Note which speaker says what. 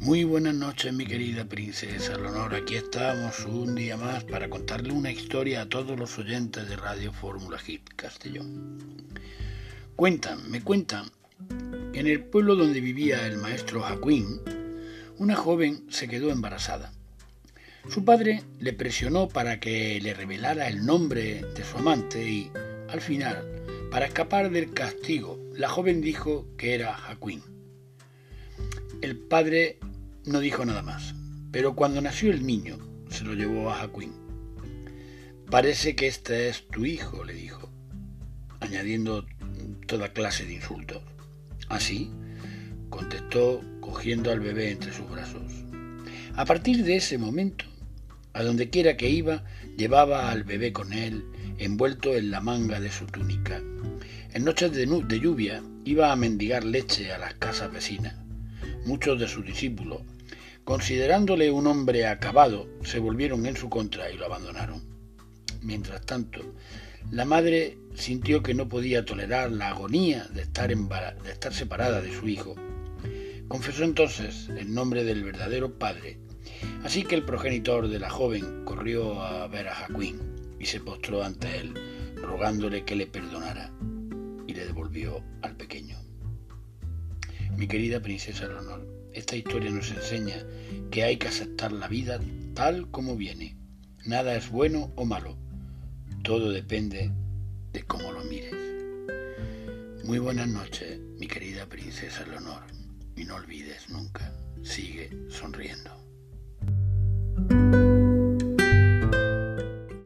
Speaker 1: Muy buenas noches, mi querida princesa Leonor. Aquí estamos un día más para contarle una historia a todos los oyentes de Radio Fórmula Hit Castellón. Cuentan, me cuentan, que en el pueblo donde vivía el maestro Jaquín, una joven se quedó embarazada. Su padre le presionó para que le revelara el nombre de su amante y, al final, para escapar del castigo, la joven dijo que era Jaquín. El padre no dijo nada más, pero cuando nació el niño se lo llevó a Jaquín. Parece que este es tu hijo, le dijo, añadiendo toda clase de insultos. Así, contestó cogiendo al bebé entre sus brazos. A partir de ese momento, a donde quiera que iba, llevaba al bebé con él, envuelto en la manga de su túnica. En noches de, de lluvia iba a mendigar leche a las casas vecinas muchos de sus discípulos, considerándole un hombre acabado, se volvieron en su contra y lo abandonaron. Mientras tanto, la madre sintió que no podía tolerar la agonía de estar, de estar separada de su hijo. Confesó entonces el nombre del verdadero padre, así que el progenitor de la joven corrió a ver a Jaquín y se postró ante él, rogándole que le perdonara, y le devolvió al. Mi querida princesa Leonor, esta historia nos enseña que hay que aceptar la vida tal como viene. Nada es bueno o malo. Todo depende de cómo lo mires. Muy buenas noches, mi querida princesa Leonor. Y no olvides nunca, sigue sonriendo.